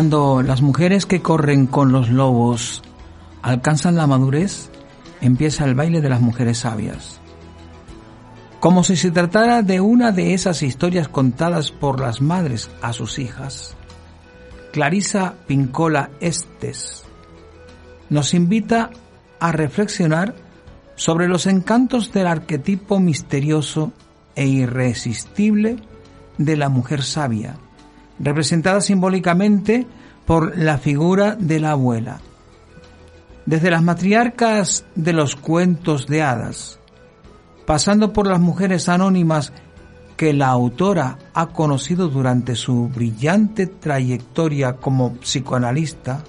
Cuando las mujeres que corren con los lobos alcanzan la madurez, empieza el baile de las mujeres sabias. Como si se tratara de una de esas historias contadas por las madres a sus hijas, Clarisa Pincola Estes nos invita a reflexionar sobre los encantos del arquetipo misterioso e irresistible de la mujer sabia, representada simbólicamente por la figura de la abuela. Desde las matriarcas de los cuentos de hadas, pasando por las mujeres anónimas que la autora ha conocido durante su brillante trayectoria como psicoanalista,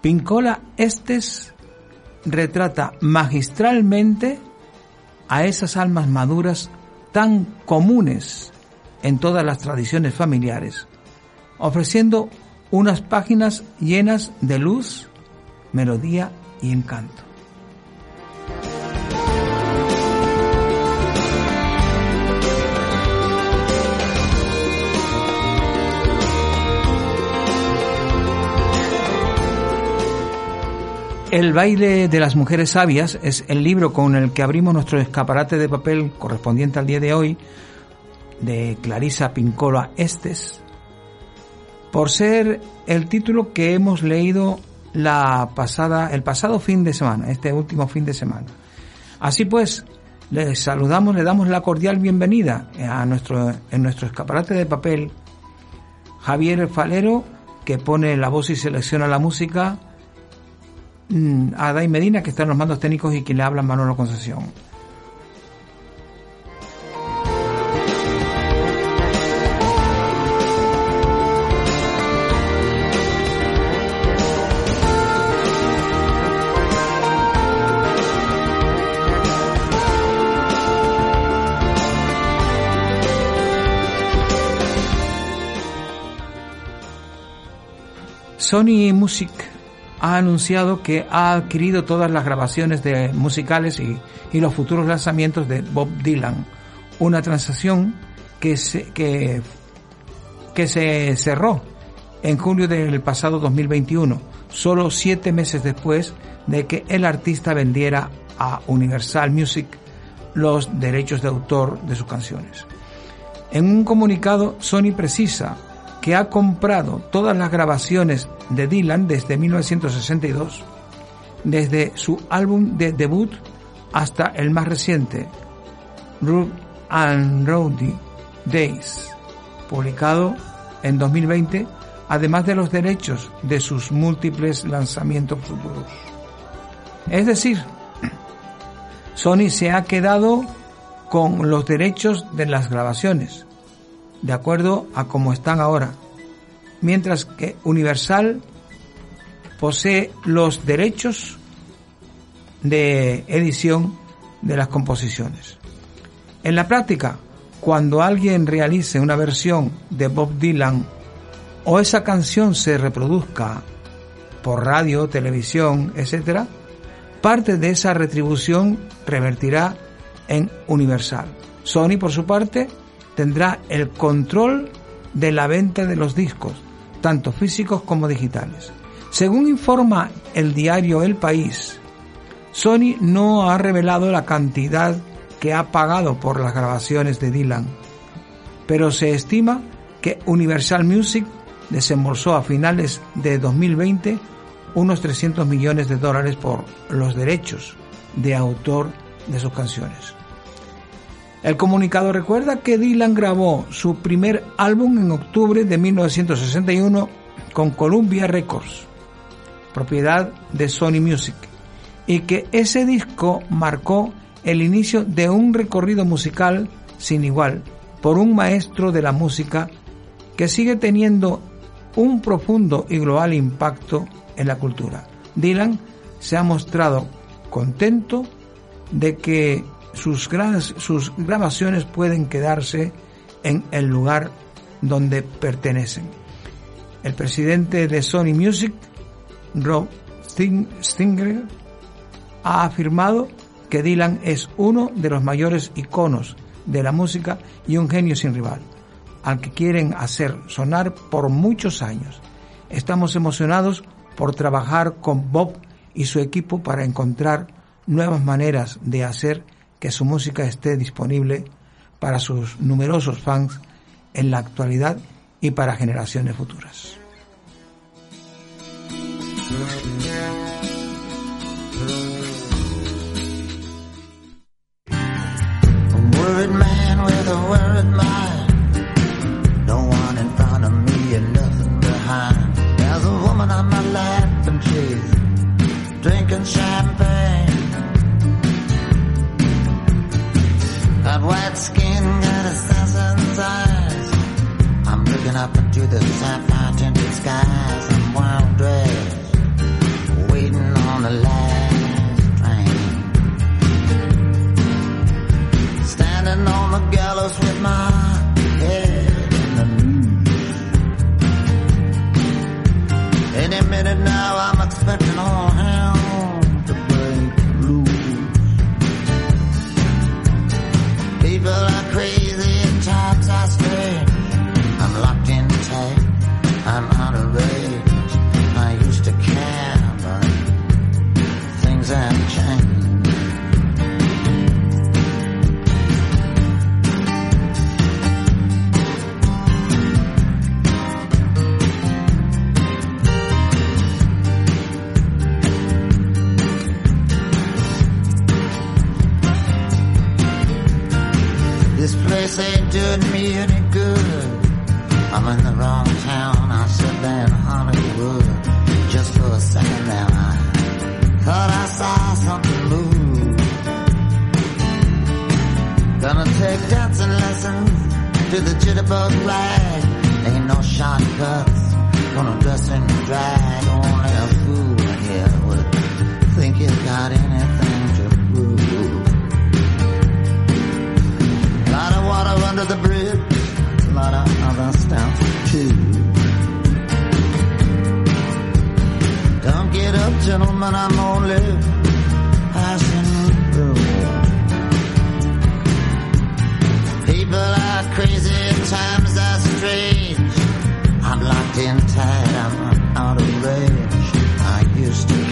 Pincola Estes retrata magistralmente a esas almas maduras tan comunes en todas las tradiciones familiares, ofreciendo unas páginas llenas de luz, melodía y encanto. El baile de las mujeres sabias es el libro con el que abrimos nuestro escaparate de papel correspondiente al día de hoy de Clarisa Pincola Estes, por ser el título que hemos leído la pasada, el pasado fin de semana, este último fin de semana. Así pues, les saludamos, le damos la cordial bienvenida a nuestro, en nuestro escaparate de papel Javier Falero, que pone la voz y selecciona la música, Mm, a Dai Medina, que está en los mandos técnicos y quien le habla Manolo Concesión. Sony Music ha anunciado que ha adquirido todas las grabaciones de musicales y, los futuros lanzamientos de Bob Dylan. Una transacción que se, que, se cerró en julio del pasado 2021, solo siete meses después de que el artista vendiera a Universal Music los derechos de autor de sus canciones. En un comunicado, Sony precisa que ha comprado todas las grabaciones de Dylan desde 1962, desde su álbum de debut hasta el más reciente, Root and Rowdy Days, publicado en 2020, además de los derechos de sus múltiples lanzamientos futuros. Es decir, Sony se ha quedado con los derechos de las grabaciones, de acuerdo a cómo están ahora, mientras que Universal posee los derechos de edición de las composiciones. En la práctica, cuando alguien realice una versión de Bob Dylan o esa canción se reproduzca por radio, televisión, etc., parte de esa retribución revertirá en Universal. Sony, por su parte, tendrá el control de la venta de los discos, tanto físicos como digitales. Según informa el diario El País, Sony no ha revelado la cantidad que ha pagado por las grabaciones de Dylan, pero se estima que Universal Music desembolsó a finales de 2020 unos 300 millones de dólares por los derechos de autor de sus canciones. El comunicado recuerda que Dylan grabó su primer álbum en octubre de 1961 con Columbia Records, propiedad de Sony Music, y que ese disco marcó el inicio de un recorrido musical sin igual por un maestro de la música que sigue teniendo un profundo y global impacto en la cultura. Dylan se ha mostrado contento de que sus, sus grabaciones pueden quedarse en el lugar donde pertenecen. El presidente de Sony Music, Rob Stinger, ha afirmado que Dylan es uno de los mayores iconos de la música y un genio sin rival, al que quieren hacer sonar por muchos años. Estamos emocionados por trabajar con Bob y su equipo para encontrar nuevas maneras de hacer que su música esté disponible para sus numerosos fans en la actualidad y para generaciones futuras. to the jitterbug ride. Ain't no shortcuts, gonna dress and drag. Only a fool here would think he's got anything to prove. Lot of water under the bridge, lot of other stuff too. Don't get up, gentlemen, I'm only passing people are crazy at times are strange. I'm locked in tight, I'm out of range. I used to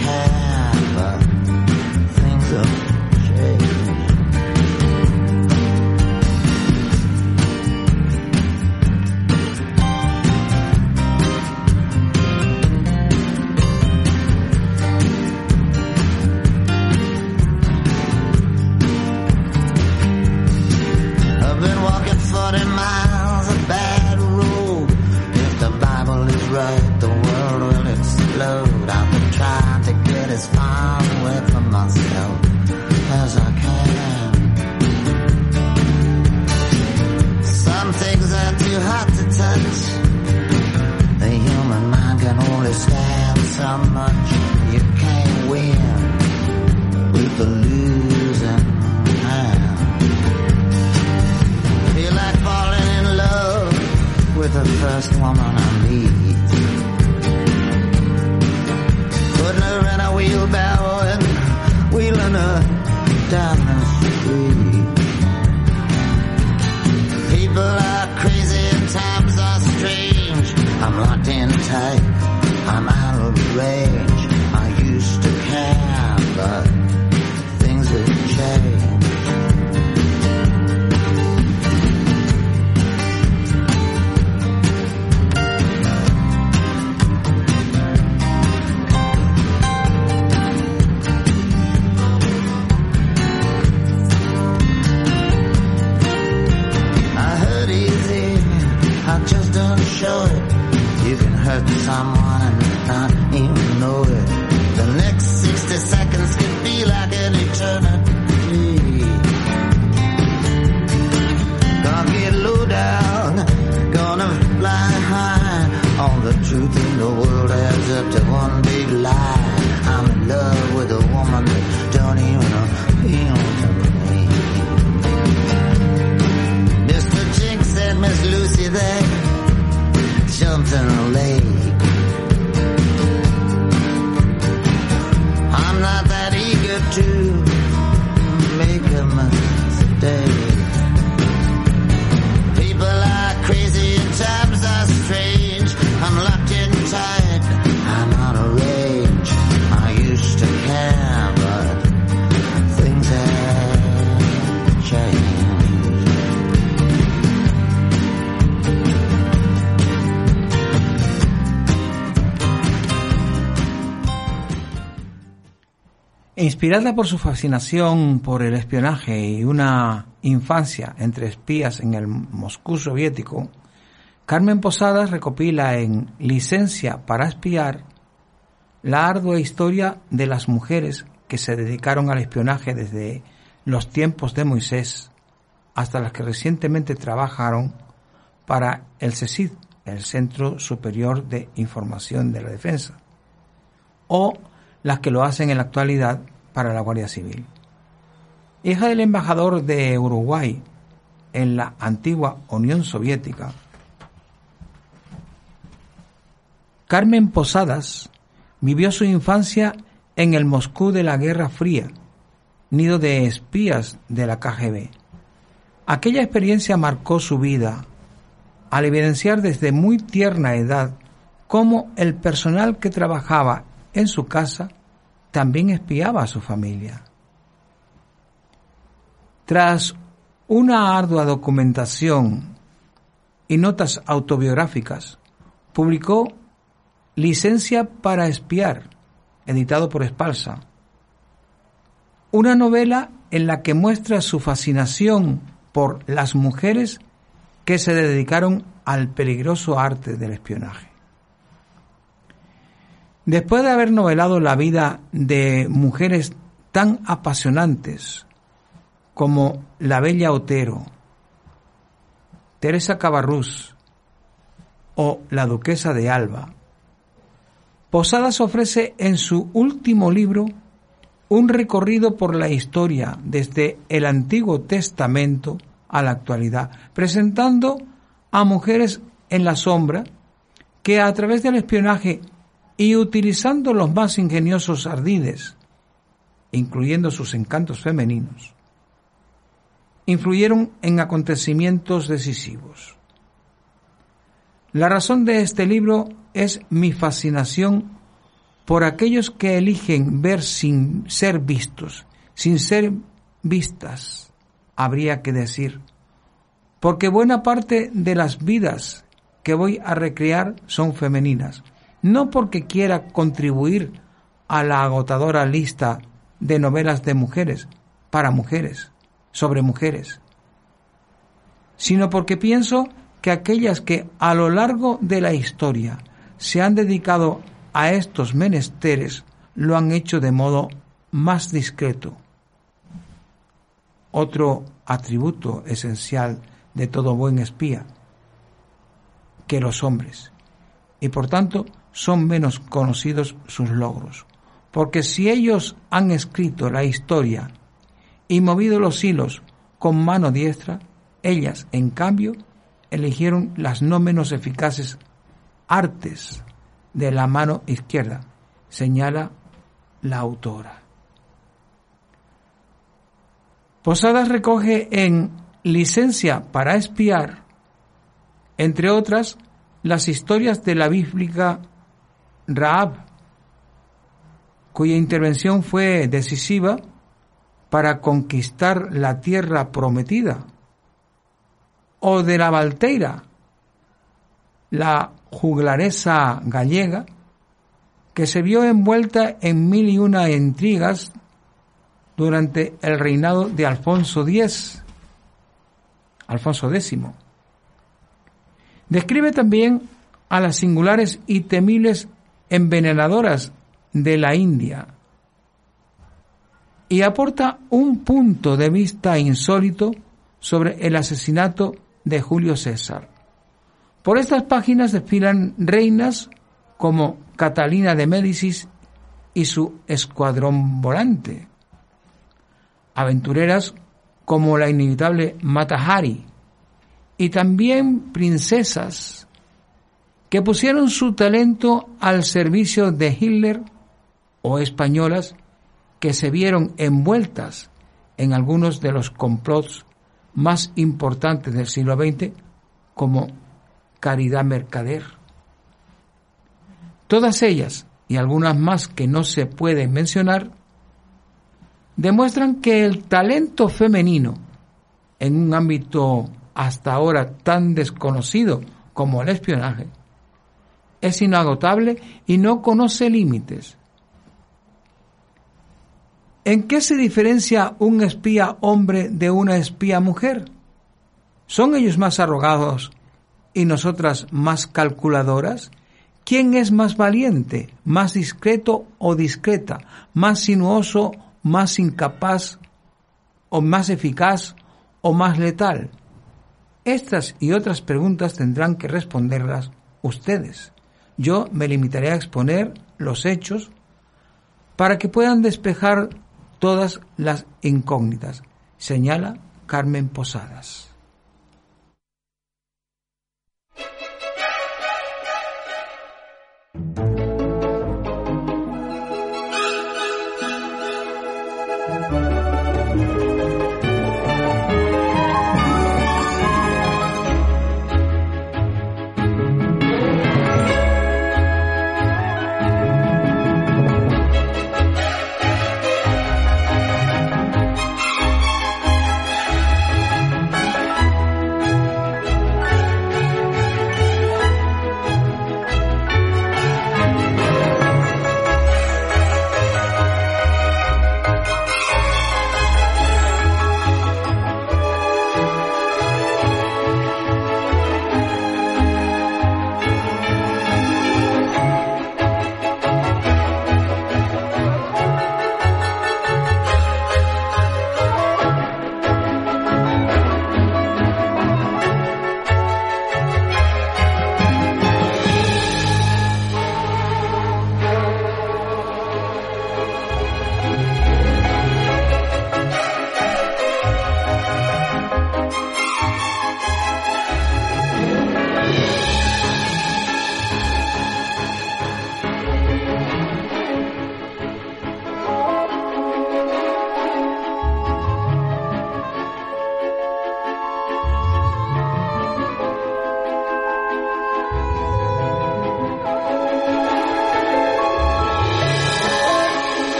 Inspirada por su fascinación por el espionaje y una infancia entre espías en el Moscú soviético, Carmen Posadas recopila en Licencia para espiar la ardua historia de las mujeres que se dedicaron al espionaje desde los tiempos de Moisés hasta las que recientemente trabajaron para el CECID, el Centro Superior de Información de la Defensa, o las que lo hacen en la actualidad para la Guardia Civil. Hija del embajador de Uruguay en la antigua Unión Soviética, Carmen Posadas vivió su infancia en el Moscú de la Guerra Fría, nido de espías de la KGB. Aquella experiencia marcó su vida al evidenciar desde muy tierna edad cómo el personal que trabajaba en su casa también espiaba a su familia. Tras una ardua documentación y notas autobiográficas, publicó Licencia para espiar, editado por Espalsa, una novela en la que muestra su fascinación por las mujeres que se dedicaron al peligroso arte del espionaje. Después de haber novelado la vida de mujeres tan apasionantes como la Bella Otero, Teresa Cabarrús o la Duquesa de Alba, Posadas ofrece en su último libro un recorrido por la historia desde el Antiguo Testamento a la actualidad, presentando a mujeres en la sombra que a través del espionaje y utilizando los más ingeniosos ardides, incluyendo sus encantos femeninos, influyeron en acontecimientos decisivos. La razón de este libro es mi fascinación por aquellos que eligen ver sin ser vistos, sin ser vistas, habría que decir, porque buena parte de las vidas que voy a recrear son femeninas, no porque quiera contribuir a la agotadora lista de novelas de mujeres, para mujeres, sobre mujeres, sino porque pienso que aquellas que a lo largo de la historia se han dedicado a estos menesteres lo han hecho de modo más discreto. Otro atributo esencial de todo buen espía, que los hombres, y por tanto son menos conocidos sus logros. Porque si ellos han escrito la historia y movido los hilos con mano diestra, ellas, en cambio, eligieron las no menos eficaces artes de la mano izquierda, señala la autora. Posadas recoge en Licencia para espiar, entre otras, las historias de la bíblica Raab, cuya intervención fue decisiva para conquistar la tierra prometida, o de la Valteira, la juglaresa gallega, que se vio envuelta en mil y una intrigas durante el reinado de Alfonso X, Alfonso X. Describe también a las singulares y temibles envenenadoras de la India y aporta un punto de vista insólito sobre el asesinato de Julio César. Por estas páginas desfilan reinas como Catalina de Médicis y su escuadrón volante, aventureras como la inevitable Matahari, y también princesas que pusieron su talento al servicio de Hitler o españolas que se vieron envueltas en algunos de los complots más importantes del siglo XX, como Caridad Mercader. Todas ellas, y algunas más que no se pueden mencionar, demuestran que el talento femenino en un ámbito hasta ahora tan desconocido como el espionaje es inagotable y no conoce límites. ¿En qué se diferencia un espía hombre de una espía mujer? ¿Son ellos más arrogados y nosotras más calculadoras? ¿Quién es más valiente, más discreto o discreta, más sinuoso, más incapaz o más eficaz o más letal? Estas y otras preguntas tendrán que responderlas ustedes. Yo me limitaré a exponer los hechos para que puedan despejar todas las incógnitas, señala Carmen Posadas.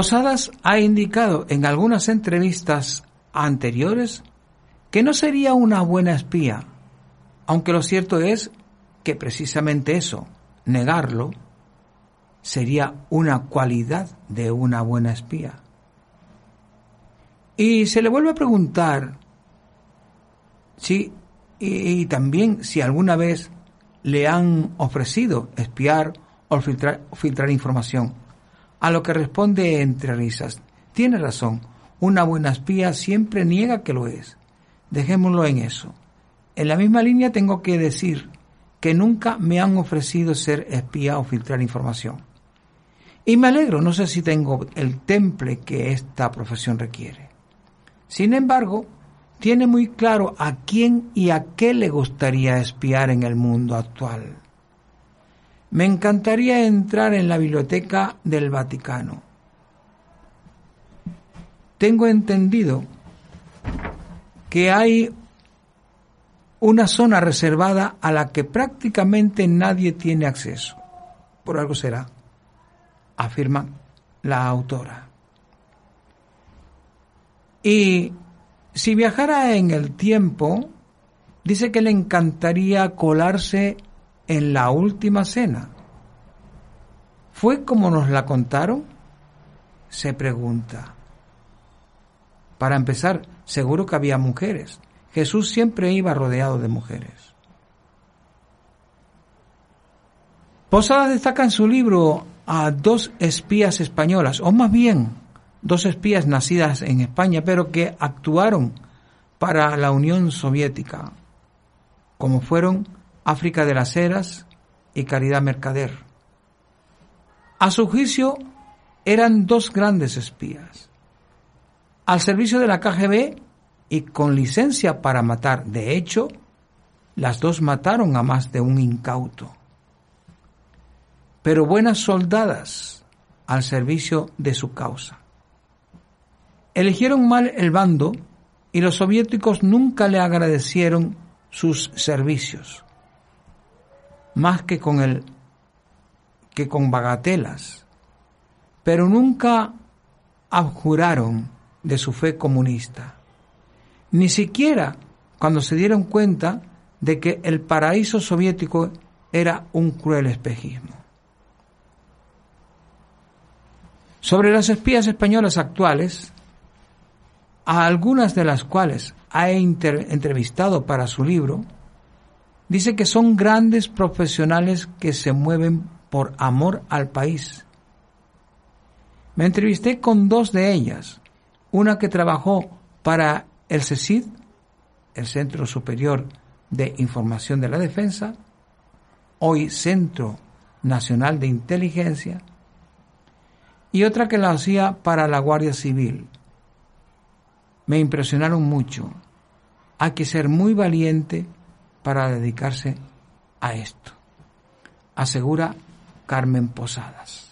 Posadas ha indicado en algunas entrevistas anteriores que no sería una buena espía, aunque lo cierto es que precisamente eso, negarlo, sería una cualidad de una buena espía. Y se le vuelve a preguntar si, y, también si alguna vez le han ofrecido espiar o filtrar, filtrar información. A lo que responde entre risas, tiene razón, una buena espía siempre niega que lo es. Dejémoslo en eso. En la misma línea tengo que decir que nunca me han ofrecido ser espía o filtrar información. Y me alegro, no sé si tengo el temple que esta profesión requiere. Sin embargo, tiene muy claro a quién y a qué le gustaría espiar en el mundo actual. Me encantaría entrar en la biblioteca del Vaticano. Tengo entendido que hay una zona reservada a la que prácticamente nadie tiene acceso. Por algo será, afirma la autora. Y si viajara en el tiempo, dice que le encantaría colarse en la última cena. ¿Fue como nos la contaron? Se pregunta. Para empezar, seguro que había mujeres. Jesús siempre iba rodeado de mujeres. Posadas destaca en su libro a dos espías españolas, o más bien dos espías nacidas en España, pero que actuaron para la Unión Soviética, como fueron África de las Heras y Caridad Mercader. A su juicio, eran dos grandes espías. Al servicio de la KGB y con licencia para matar. De hecho, las dos mataron a más de un incauto. Pero buenas soldadas al servicio de su causa. Eligieron mal el bando y los soviéticos nunca le agradecieron sus servicios, más que con el que con bagatelas, pero nunca abjuraron de su fe comunista ni siquiera cuando se dieron cuenta de que el paraíso soviético era un cruel espejismo. Sobre las espías españolas actuales, a algunas de las cuales ha entrevistado para su libro, dice que son grandes profesionales que se mueven por amor al país. Me entrevisté con dos de ellas, una que trabajó para el CECID, el Centro Superior de Información de la Defensa, hoy Centro Nacional de Inteligencia, y otra que la hacía para la Guardia Civil. Me impresionaron mucho. Hay que ser muy valiente para dedicarse a esto, asegura Carmen Posadas.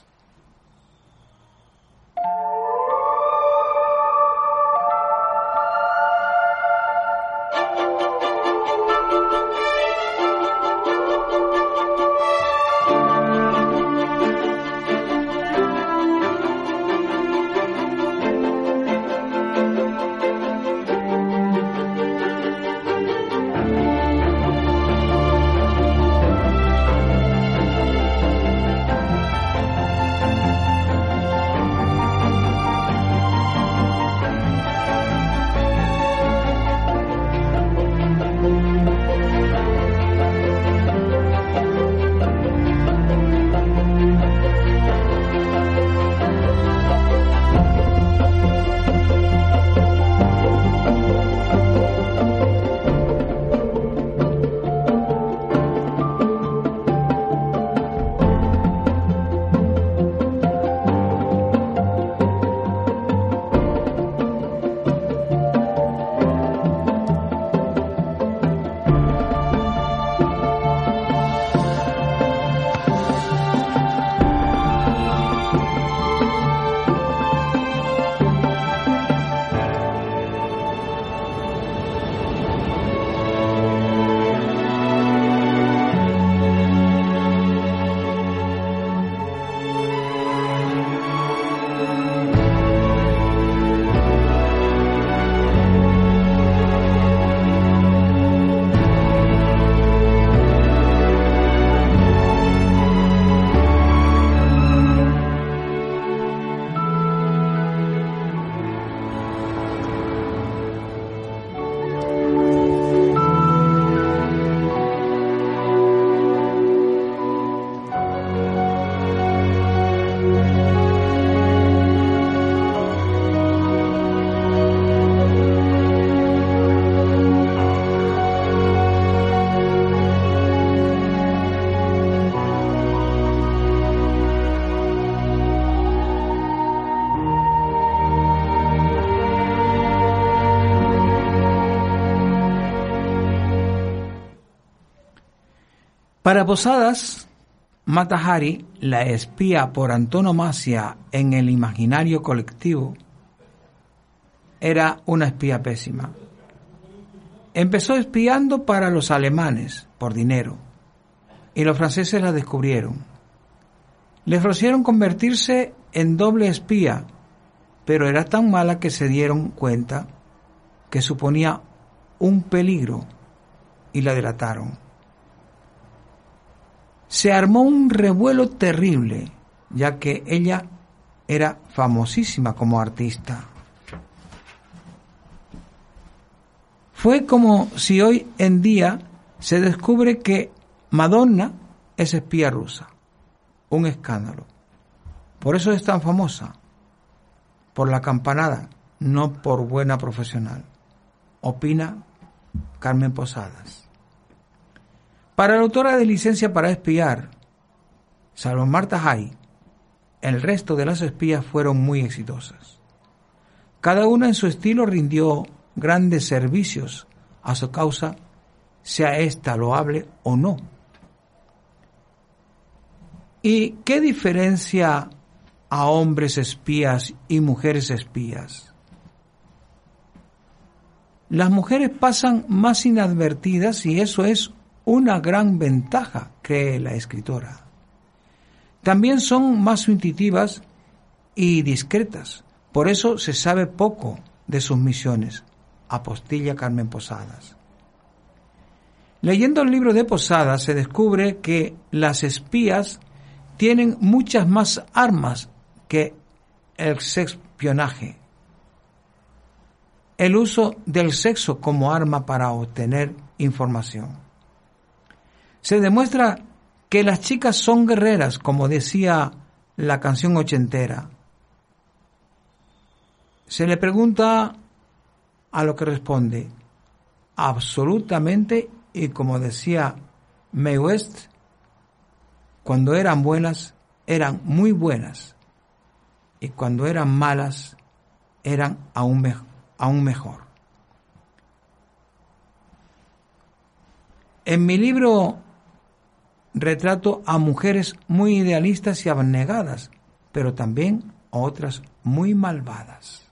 Para Posadas, Matahari, la espía por antonomasia en el imaginario colectivo, era una espía pésima. Empezó espiando para los alemanes por dinero y los franceses la descubrieron. Le ofrecieron convertirse en doble espía, pero era tan mala que se dieron cuenta que suponía un peligro y la delataron se armó un revuelo terrible, ya que ella era famosísima como artista. Fue como si hoy en día se descubre que Madonna es espía rusa. un escándalo. Por eso es tan famosa, por la campanada, no por buena profesional. Opina Carmen Posadas. Para la autora de licencia para espiar, salvo Marta Hay, el resto de las espías fueron muy exitosas. Cada una en su estilo rindió grandes servicios a su causa, sea ésta loable o no. ¿Y qué diferencia a hombres espías y mujeres espías? Las mujeres pasan más inadvertidas y eso es una gran ventaja, cree la escritora. También son más intuitivas y discretas, por eso se sabe poco de sus misiones, apostilla Carmen Posadas. Leyendo el libro de Posadas se descubre que las espías tienen muchas más armas que el sexpionaje. El uso del sexo como arma para obtener información. Se demuestra que las chicas son guerreras, como decía la canción ochentera. Se le pregunta a lo que responde, absolutamente, y como decía May West, cuando eran buenas, eran muy buenas, y cuando eran malas, eran aún, aún mejor. En mi libro retrato a mujeres muy idealistas y abnegadas, pero también a otras muy malvadas.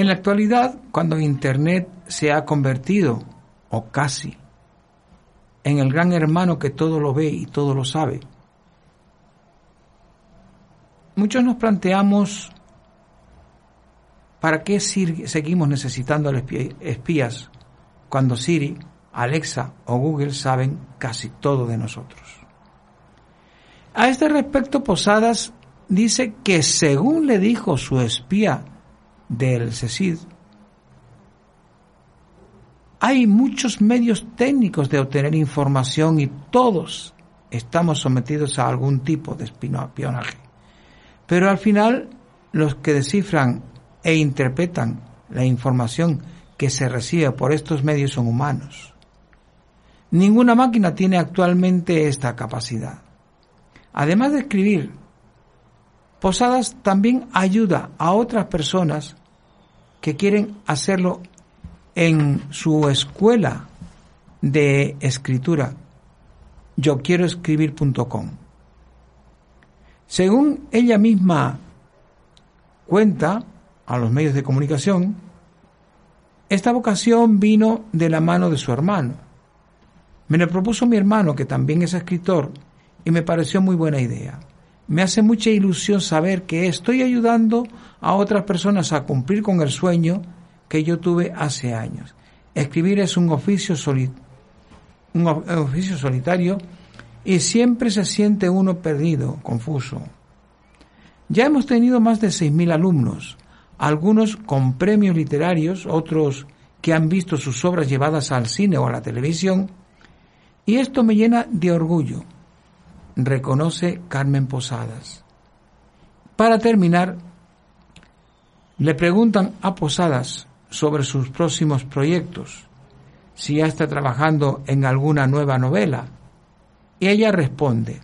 En la actualidad, cuando Internet se ha convertido, o casi, en el gran hermano que todo lo ve y todo lo sabe, muchos nos planteamos ¿para qué seguimos necesitando espías cuando Siri, Alexa o Google saben casi todo de nosotros? A este respecto, Posadas dice que según le dijo su espía del CECID, hay muchos medios técnicos de obtener información y todos estamos sometidos a algún tipo de espionaje. Pero al final, los que descifran e interpretan la información que se recibe por estos medios son humanos. Ninguna máquina tiene actualmente esta capacidad. Además de escribir, Posadas también ayuda a otras personas que quieren hacerlo en su escuela de escritura, yo quiero escribir.com. Según ella misma cuenta a los medios de comunicación, esta vocación vino de la mano de su hermano. Me lo propuso mi hermano, que también es escritor, y me pareció muy buena idea. Me hace mucha ilusión saber que estoy ayudando a otras personas a cumplir con el sueño que yo tuve hace años. Escribir es un oficio, un oficio solitario y siempre se siente uno perdido, confuso. Ya hemos tenido más de 6.000 alumnos, algunos con premios literarios, otros que han visto sus obras llevadas al cine o a la televisión, y esto me llena de orgullo reconoce Carmen Posadas. Para terminar, le preguntan a Posadas sobre sus próximos proyectos, si ya está trabajando en alguna nueva novela, y ella responde,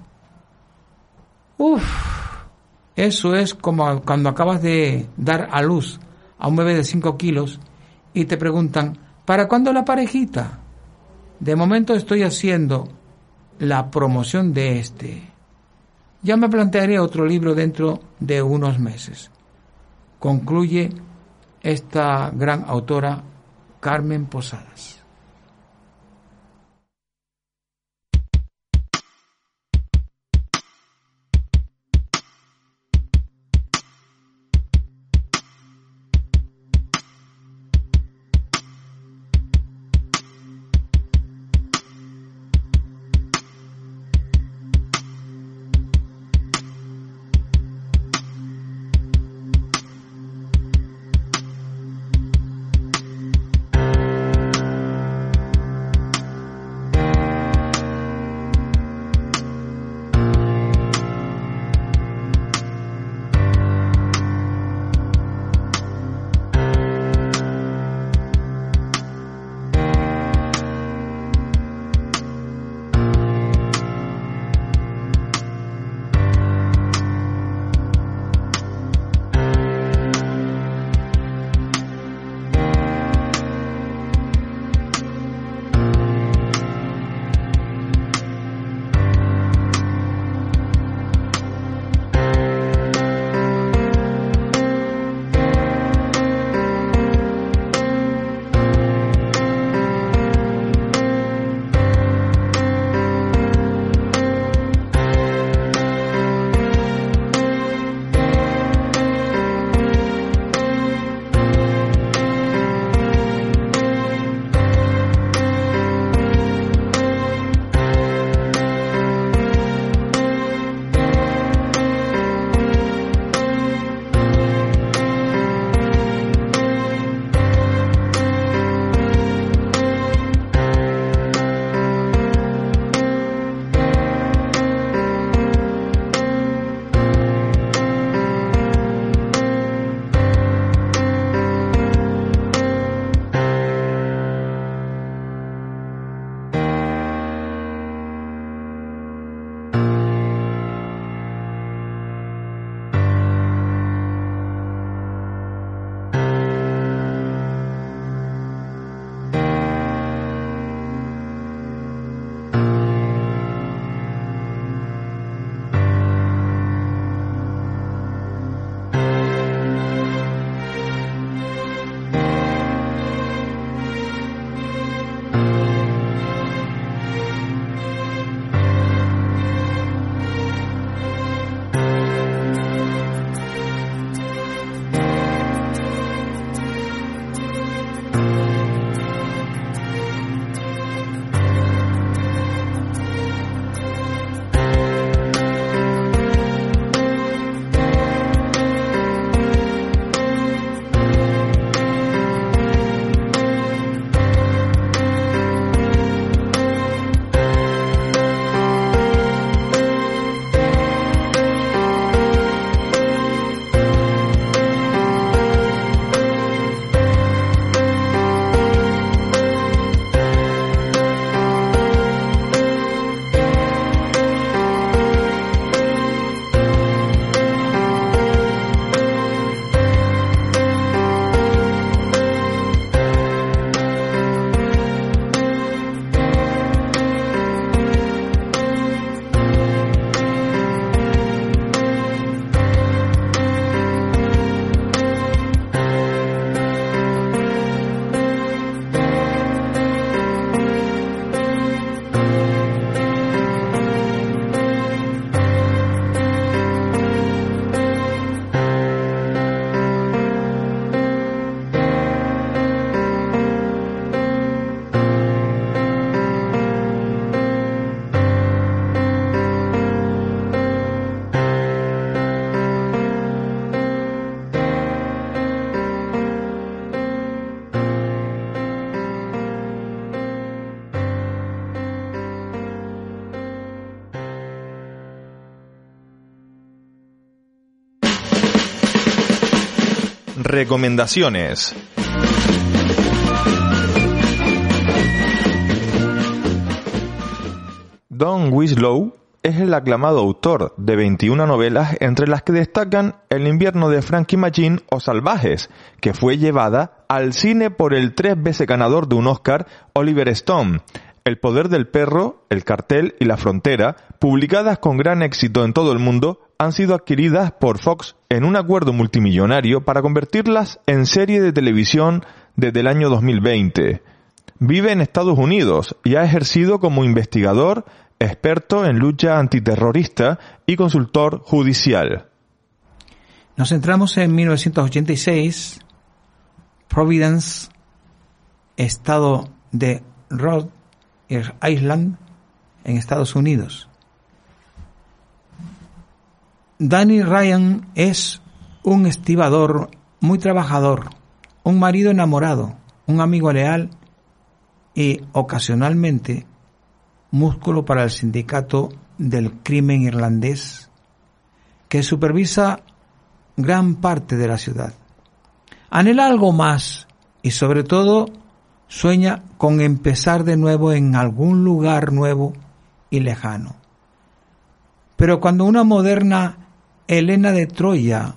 uff, eso es como cuando acabas de dar a luz a un bebé de 5 kilos y te preguntan, ¿para cuándo la parejita? De momento estoy haciendo la promoción de este. Ya me plantearé otro libro dentro de unos meses. Concluye esta gran autora Carmen Posadas. Recomendaciones. Don Winslow es el aclamado autor de 21 novelas entre las que destacan El invierno de Frankie Machine o Salvajes, que fue llevada al cine por el tres veces ganador de un Oscar Oliver Stone, El poder del perro, El cartel y La frontera, publicadas con gran éxito en todo el mundo, han sido adquiridas por Fox en un acuerdo multimillonario para convertirlas en serie de televisión desde el año 2020. Vive en Estados Unidos y ha ejercido como investigador experto en lucha antiterrorista y consultor judicial. Nos centramos en 1986, Providence, estado de Rhode Island, en Estados Unidos. Danny Ryan es un estibador muy trabajador, un marido enamorado, un amigo leal y ocasionalmente músculo para el sindicato del crimen irlandés que supervisa gran parte de la ciudad. Anhela algo más y sobre todo sueña con empezar de nuevo en algún lugar nuevo y lejano. Pero cuando una moderna Helena de Troya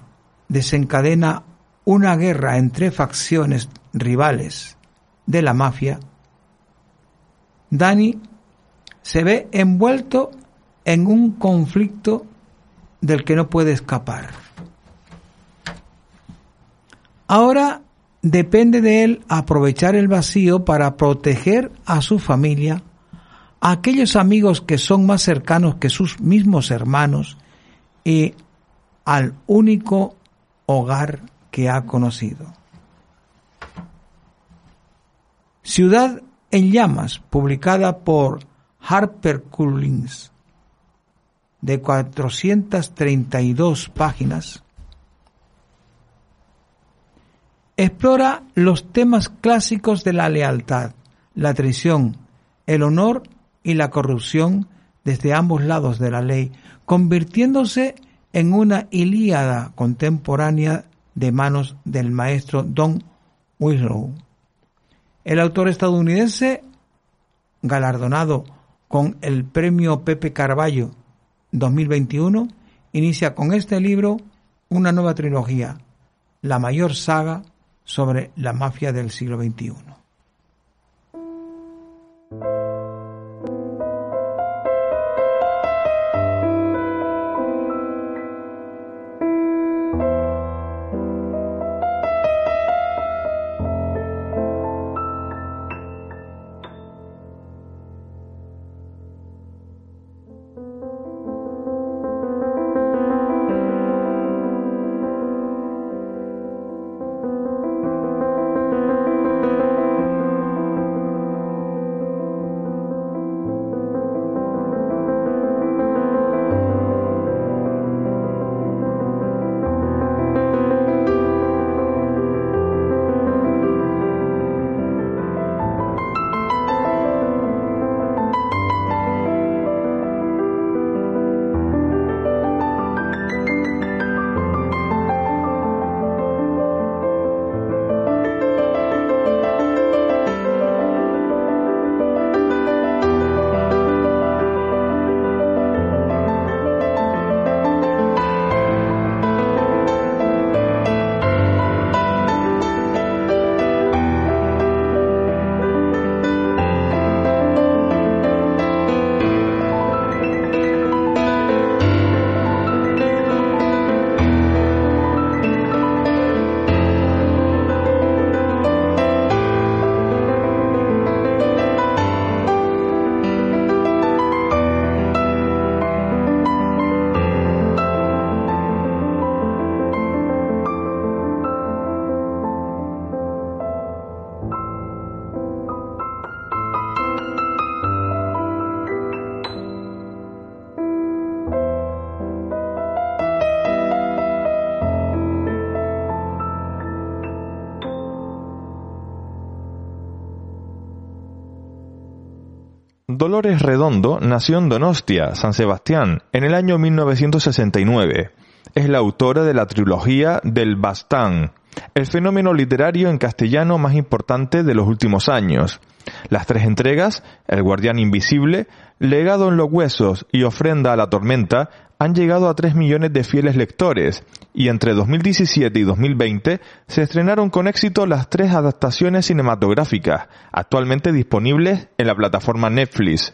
desencadena una guerra entre facciones rivales de la mafia, Dani se ve envuelto en un conflicto del que no puede escapar. Ahora depende de él aprovechar el vacío para proteger a su familia, a aquellos amigos que son más cercanos que sus mismos hermanos y al único hogar que ha conocido. Ciudad en llamas, publicada por HarperCollins de 432 páginas, explora los temas clásicos de la lealtad, la traición, el honor y la corrupción desde ambos lados de la ley, convirtiéndose en una Ilíada contemporánea de manos del maestro Don Winslow. El autor estadounidense, galardonado con el premio Pepe Carballo 2021, inicia con este libro una nueva trilogía, la mayor saga sobre la mafia del siglo XXI. Dolores Redondo nació en Donostia, San Sebastián, en el año 1969. Es la autora de la trilogía del Bastán, el fenómeno literario en castellano más importante de los últimos años. Las tres entregas, El Guardián Invisible, Legado en los Huesos y Ofrenda a la Tormenta, han llegado a 3 millones de fieles lectores, y entre 2017 y 2020 se estrenaron con éxito las tres adaptaciones cinematográficas, actualmente disponibles en la plataforma Netflix.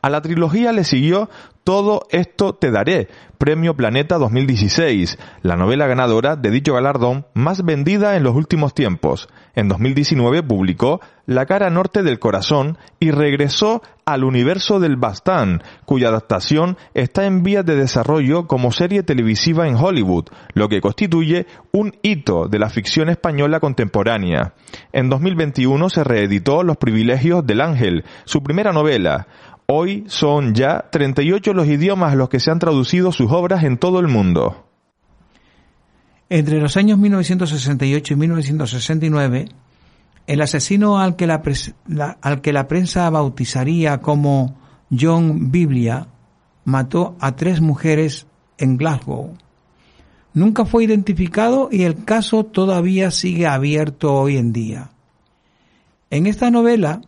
A la trilogía le siguió Todo esto te daré, Premio Planeta 2016, la novela ganadora de dicho galardón más vendida en los últimos tiempos. En 2019 publicó La cara norte del corazón y regresó al universo del Bastán, cuya adaptación está en vías de desarrollo como serie televisiva en Hollywood, lo que constituye un hito de la ficción española contemporánea. En 2021 se reeditó Los privilegios del ángel, su primera novela. Hoy son ya 38 los idiomas a los que se han traducido sus obras en todo el mundo. Entre los años 1968 y 1969, el asesino al que la, al que la prensa bautizaría como John Biblia mató a tres mujeres en Glasgow. Nunca fue identificado y el caso todavía sigue abierto hoy en día. En esta novela,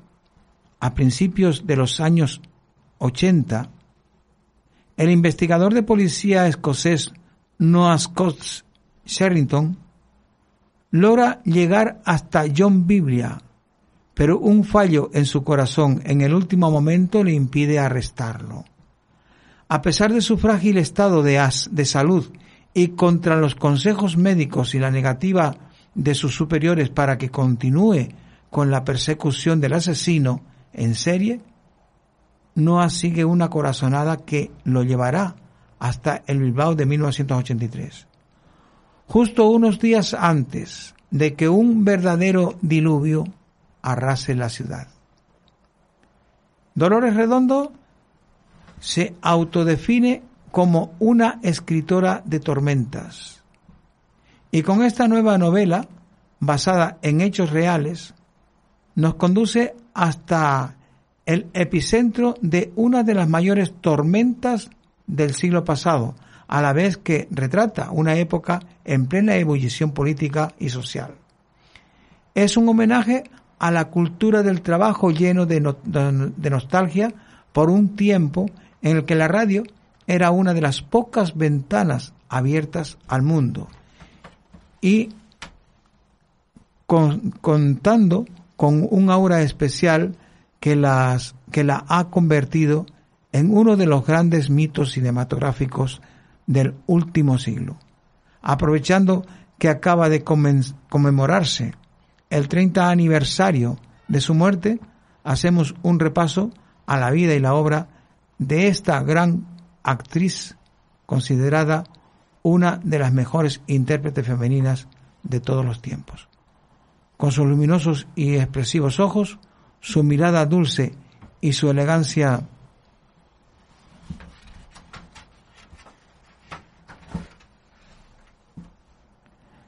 a principios de los años 80, el investigador de policía escocés Noah Scott Sherrington logra llegar hasta John Biblia, pero un fallo en su corazón en el último momento le impide arrestarlo. A pesar de su frágil estado de, de salud y contra los consejos médicos y la negativa de sus superiores para que continúe con la persecución del asesino en serie, no sigue una corazonada que lo llevará hasta el Bilbao de 1983. Justo unos días antes de que un verdadero diluvio arrase la ciudad. Dolores Redondo se autodefine como una escritora de tormentas. Y con esta nueva novela, basada en hechos reales, nos conduce hasta el epicentro de una de las mayores tormentas del siglo pasado, a la vez que retrata una época en plena ebullición política y social. Es un homenaje a la cultura del trabajo lleno de, nostalgia por un tiempo en el que la radio era una de las pocas ventanas abiertas al mundo y contando con un aura especial que, las, que la ha convertido en uno de los grandes mitos cinematográficos del último siglo. Aprovechando que acaba de conmemorarse el 30 aniversario de su muerte, hacemos un repaso a la vida y la obra de esta gran actriz considerada una de las mejores intérpretes femeninas de todos los tiempos. Con sus luminosos y expresivos ojos, su mirada dulce y su elegancia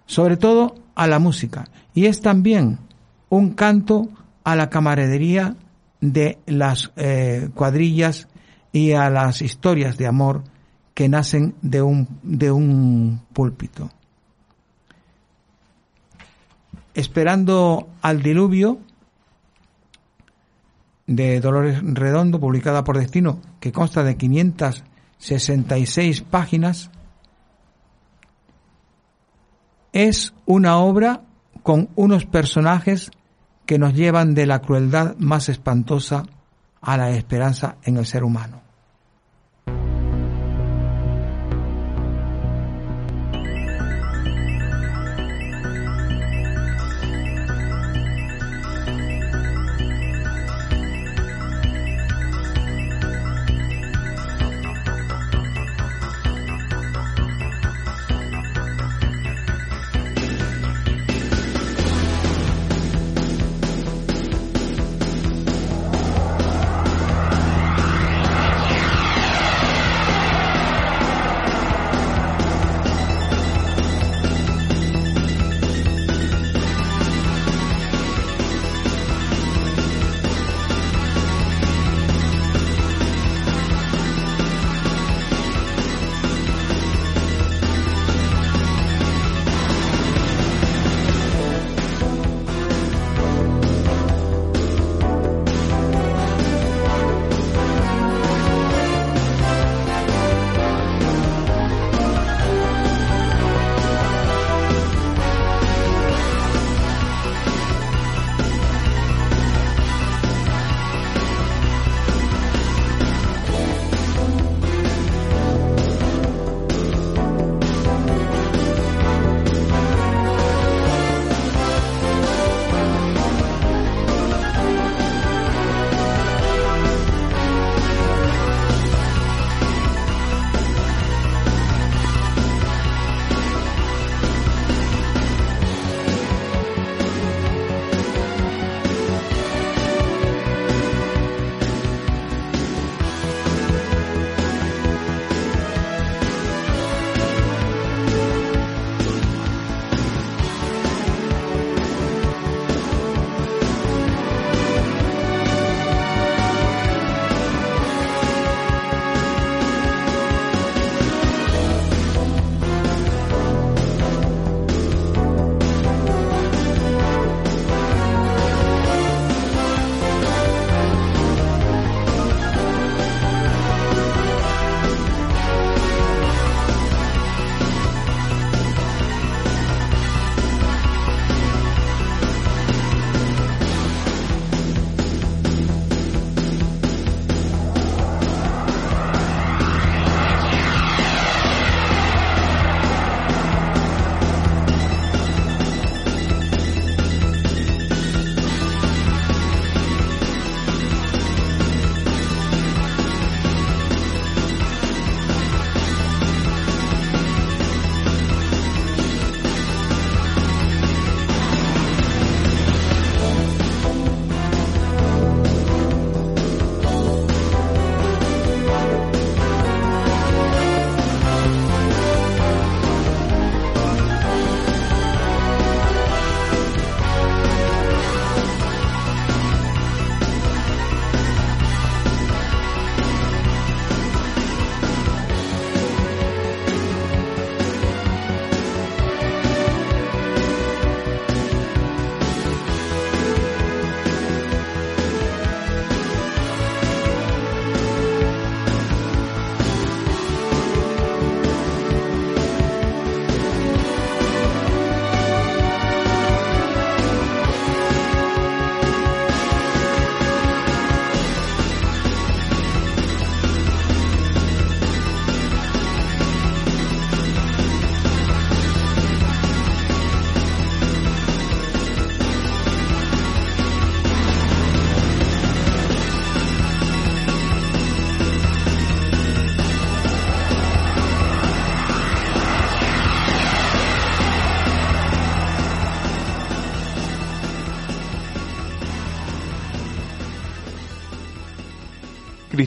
sobre todo a la música y es también un canto a la camaradería de las eh, cuadrillas y a las historias de amor que nacen de un, de un púlpito. Esperando al diluvio, de Dolores Redondo, publicada por Destino, que consta de 566 páginas, es una obra con unos personajes que nos llevan de la crueldad más espantosa a la esperanza en el ser humano.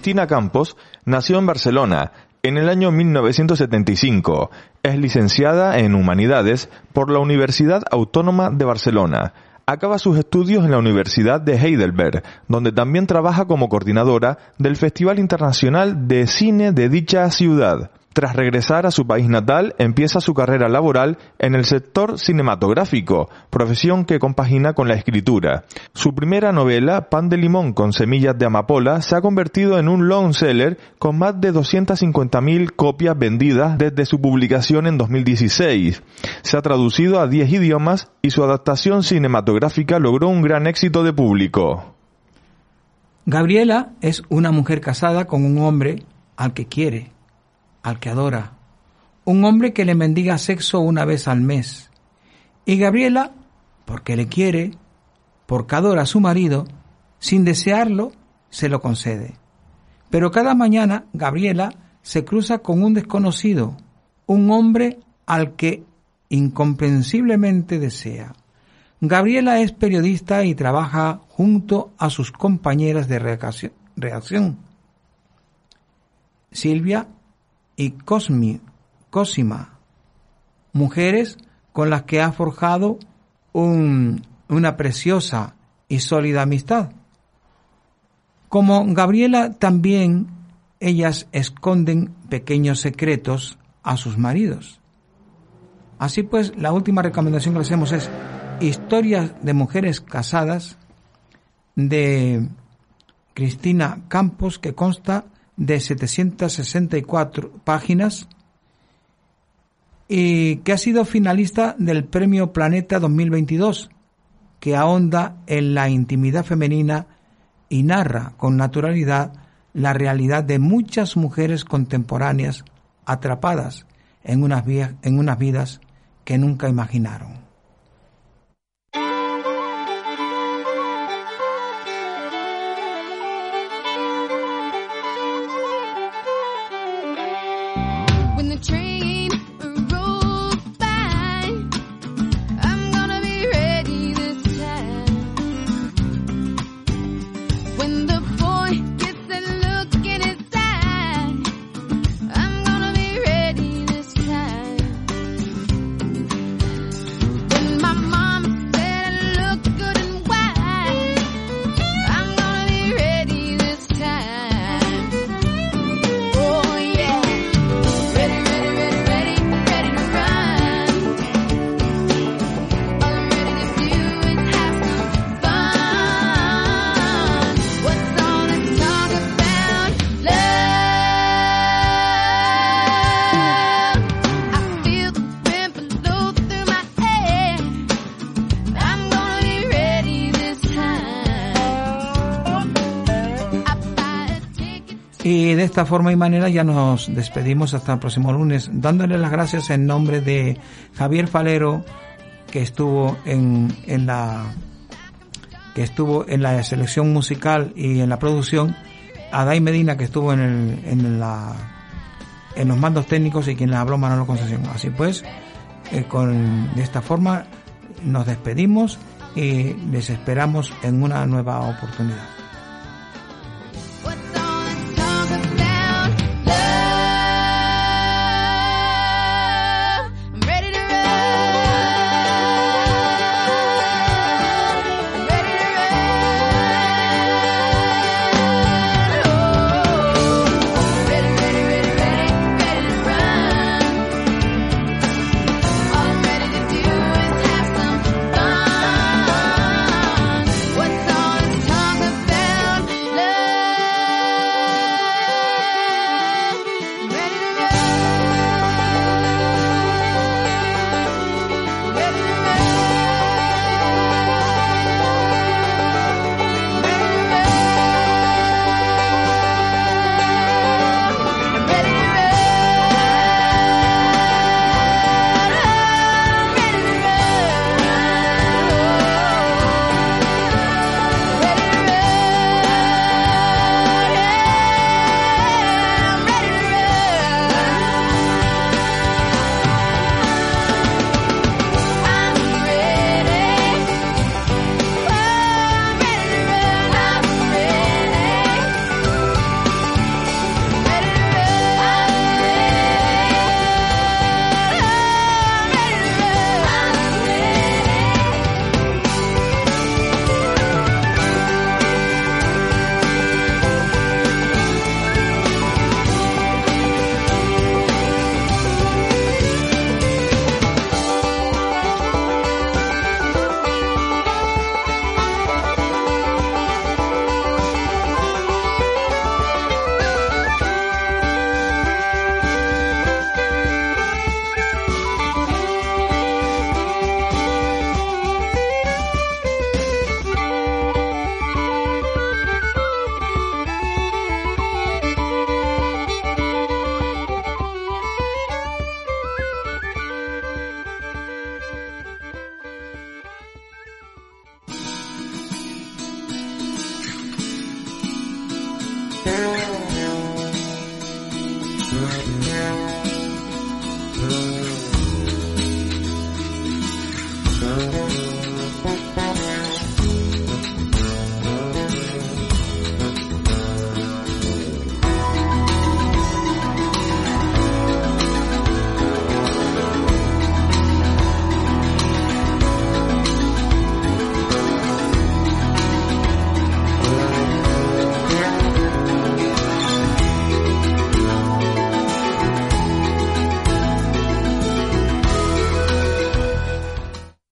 Cristina Campos nació en Barcelona en el año 1975. Es licenciada en Humanidades por la Universidad Autónoma de Barcelona. Acaba sus estudios en la Universidad de Heidelberg, donde también trabaja como coordinadora del Festival Internacional de Cine de dicha ciudad. Tras regresar a su país natal, empieza su carrera laboral en el sector cinematográfico, profesión que compagina con la escritura. Su primera novela, Pan de limón con semillas de amapola, se ha convertido en un long seller con más de 250.000 copias vendidas desde su publicación en 2016. Se ha traducido a 10 idiomas y su adaptación cinematográfica logró un gran éxito de público. Gabriela es una mujer casada con un hombre al que quiere al que adora, un hombre que le mendiga sexo una vez al mes. Y Gabriela, porque le quiere, porque adora a su marido, sin desearlo, se lo concede. Pero cada mañana Gabriela se cruza con un desconocido, un hombre al que incomprensiblemente desea. Gabriela es periodista y trabaja junto a sus compañeras de reacción. Silvia y Cosmi, Cosima, mujeres con las que ha forjado una preciosa y sólida amistad. Como Gabriela también ellas esconden pequeños secretos a sus maridos. Así pues, la última recomendación que le hacemos es Historias de mujeres casadas de Cristina Campos, que consta de 764 páginas y que ha sido finalista del Premio Planeta 2022, que ahonda en la intimidad femenina y narra con naturalidad la realidad de muchas mujeres contemporáneas atrapadas en unas, en unas vidas que nunca imaginaron. Esta forma y manera ya nos despedimos hasta el próximo lunes, dándole las gracias en nombre de Javier Falero, que estuvo en, en la que estuvo en la selección musical y en la producción, a Dai Medina que estuvo en, el, en la en los mandos técnicos y quien les habló Manolo Concesión. Así pues, eh, con de esta forma nos despedimos y les esperamos en una nueva oportunidad.